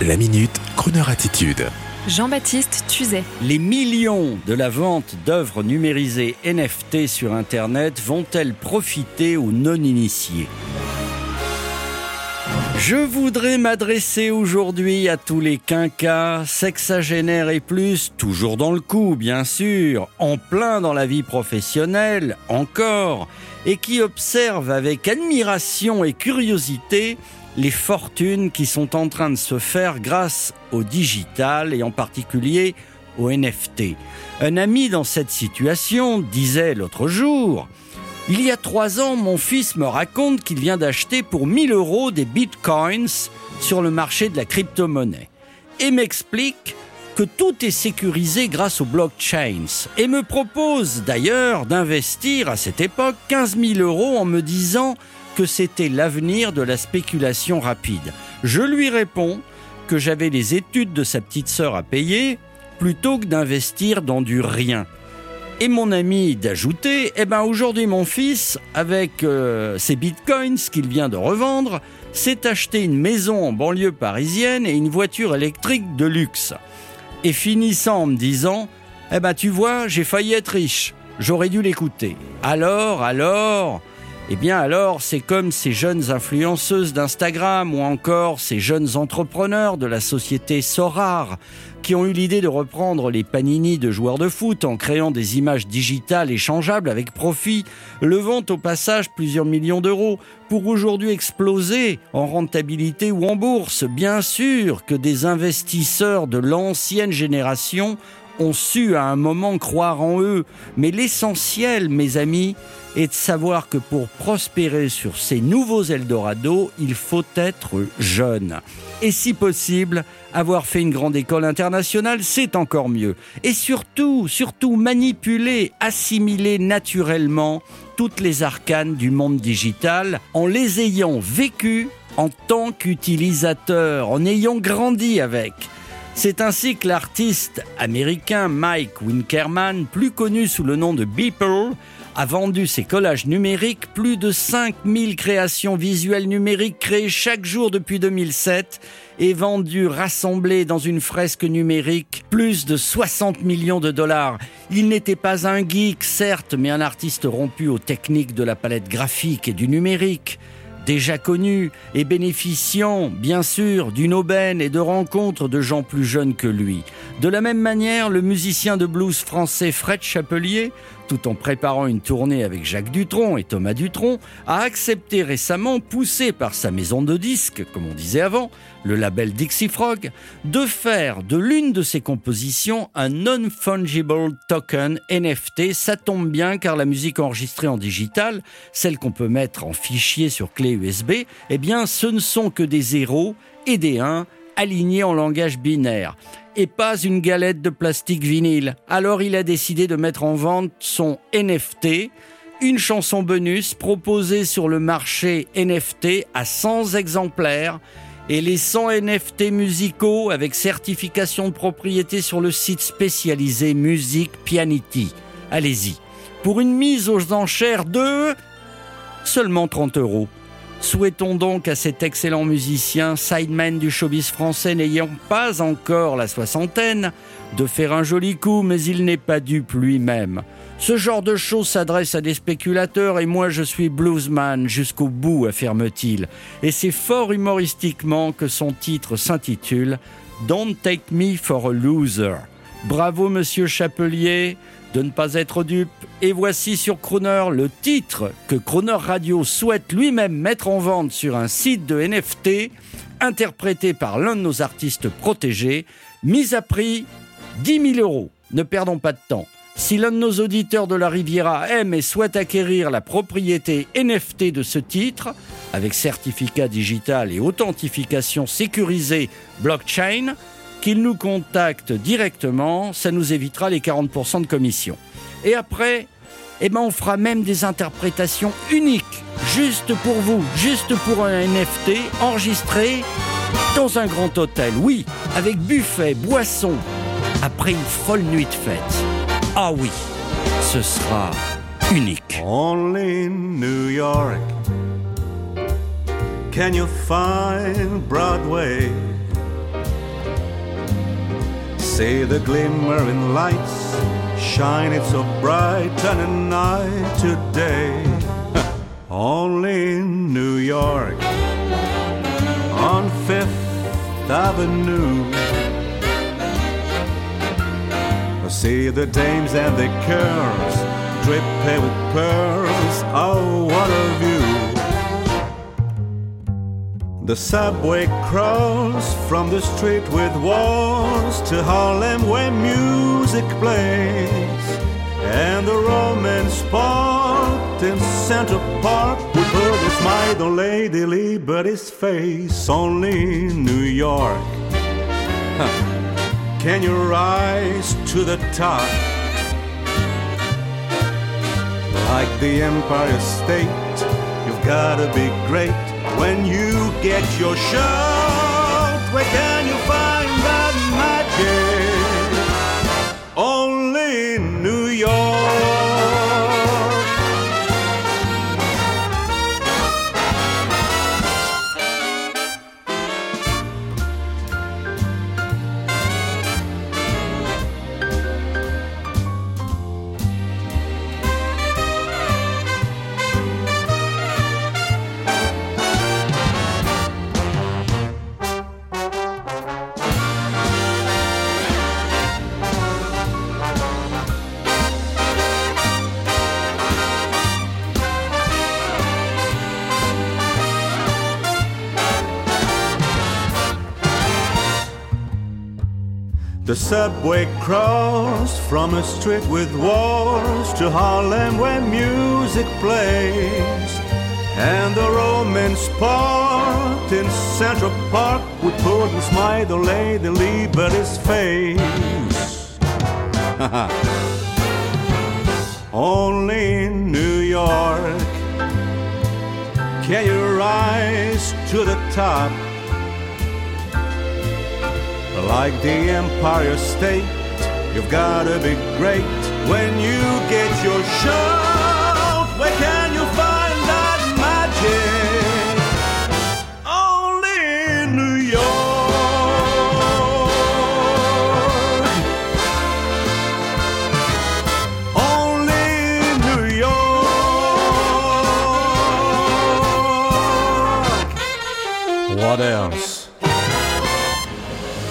La minute, Kroneur attitude. Jean-Baptiste Tuzet. Les millions de la vente d'œuvres numérisées NFT sur Internet vont-elles profiter aux non-initiés? Je voudrais m'adresser aujourd'hui à tous les quinquas, sexagénaires et plus, toujours dans le coup bien sûr, en plein dans la vie professionnelle, encore, et qui observent avec admiration et curiosité les fortunes qui sont en train de se faire grâce au digital et en particulier au NFT. Un ami dans cette situation disait l'autre jour, il y a trois ans, mon fils me raconte qu'il vient d'acheter pour 1000 euros des bitcoins sur le marché de la crypto-monnaie et m'explique que tout est sécurisé grâce aux blockchains et me propose d'ailleurs d'investir à cette époque 15 000 euros en me disant que c'était l'avenir de la spéculation rapide. Je lui réponds que j'avais les études de sa petite sœur à payer plutôt que d'investir dans du rien. Et mon ami d'ajouter, eh ben aujourd'hui mon fils, avec euh, ses bitcoins qu'il vient de revendre, s'est acheté une maison en banlieue parisienne et une voiture électrique de luxe. Et finissant en me disant, eh ben tu vois, j'ai failli être riche, j'aurais dû l'écouter. Alors, alors, eh bien alors, c'est comme ces jeunes influenceuses d'Instagram ou encore ces jeunes entrepreneurs de la société Sorar qui ont eu l'idée de reprendre les panini de joueurs de foot en créant des images digitales échangeables avec profit, levant au passage plusieurs millions d'euros pour aujourd'hui exploser en rentabilité ou en bourse. Bien sûr que des investisseurs de l'ancienne génération ont su à un moment croire en eux. Mais l'essentiel, mes amis, est de savoir que pour prospérer sur ces nouveaux Eldorado, il faut être jeune. Et si possible, avoir fait une grande école internationale, c'est encore mieux. Et surtout, surtout manipuler, assimiler naturellement toutes les arcanes du monde digital en les ayant vécues en tant qu'utilisateur, en ayant grandi avec. C'est ainsi que l'artiste américain Mike Winkerman, plus connu sous le nom de Beeple, a vendu ses collages numériques, plus de 5000 créations visuelles numériques créées chaque jour depuis 2007 et vendues, rassemblées dans une fresque numérique, plus de 60 millions de dollars. Il n'était pas un geek, certes, mais un artiste rompu aux techniques de la palette graphique et du numérique déjà connu et bénéficiant, bien sûr, d'une aubaine et de rencontres de gens plus jeunes que lui. De la même manière, le musicien de blues français Fred Chapelier, tout en préparant une tournée avec Jacques Dutronc et Thomas Dutronc, a accepté récemment, poussé par sa maison de disques, comme on disait avant, le label Dixie Frog, de faire de l'une de ses compositions un non-fungible token NFT. Ça tombe bien car la musique enregistrée en digital, celle qu'on peut mettre en fichier sur clé USB, eh bien ce ne sont que des zéros et des 1 alignés en langage binaire et pas une galette de plastique vinyle. Alors il a décidé de mettre en vente son NFT, une chanson bonus proposée sur le marché NFT à 100 exemplaires et les 100 NFT musicaux avec certification de propriété sur le site spécialisé Music Pianity. Allez-y. Pour une mise aux enchères de seulement 30 euros. Souhaitons donc à cet excellent musicien, sideman du showbiz français n'ayant pas encore la soixantaine, de faire un joli coup, mais il n'est pas dupe lui-même. Ce genre de choses s'adresse à des spéculateurs et moi je suis bluesman jusqu'au bout, affirme-t-il. Et c'est fort humoristiquement que son titre s'intitule Don't Take Me for a Loser. Bravo monsieur Chapelier de ne pas être dupe. Et voici sur Croner le titre que Croner Radio souhaite lui-même mettre en vente sur un site de NFT, interprété par l'un de nos artistes protégés, mis à prix 10 000 euros. Ne perdons pas de temps. Si l'un de nos auditeurs de la Riviera aime et souhaite acquérir la propriété NFT de ce titre, avec certificat digital et authentification sécurisée blockchain, qu'il nous contacte directement, ça nous évitera les 40% de commission. Et après, eh ben on fera même des interprétations uniques, juste pour vous, juste pour un NFT enregistré dans un grand hôtel, oui, avec buffet, boisson, après une folle nuit de fête. Ah oui, ce sera unique. Only New York can you find Broadway? See the glimmering lights shining so bright on a night today. Only in New York on Fifth Avenue. I See the dames and the curls dripping with pearls. The subway crawls from the street with walls to Harlem where music plays. And the romance part in Central Park we put a smile on Lady Liberty's face. Only in New York. Huh. Can you rise to the top? Like the Empire State, you've gotta be great when you get your shot. Where can you find that magic? The subway crawls from a street with walls to Harlem where music plays. And the romance part in Central Park we put a smile on Lady Liberty's face. Only in New York can you rise to the top like the Empire State. You've gotta be great when you get your shot. Where can you find that magic? Only in New York. Only in New York. What else?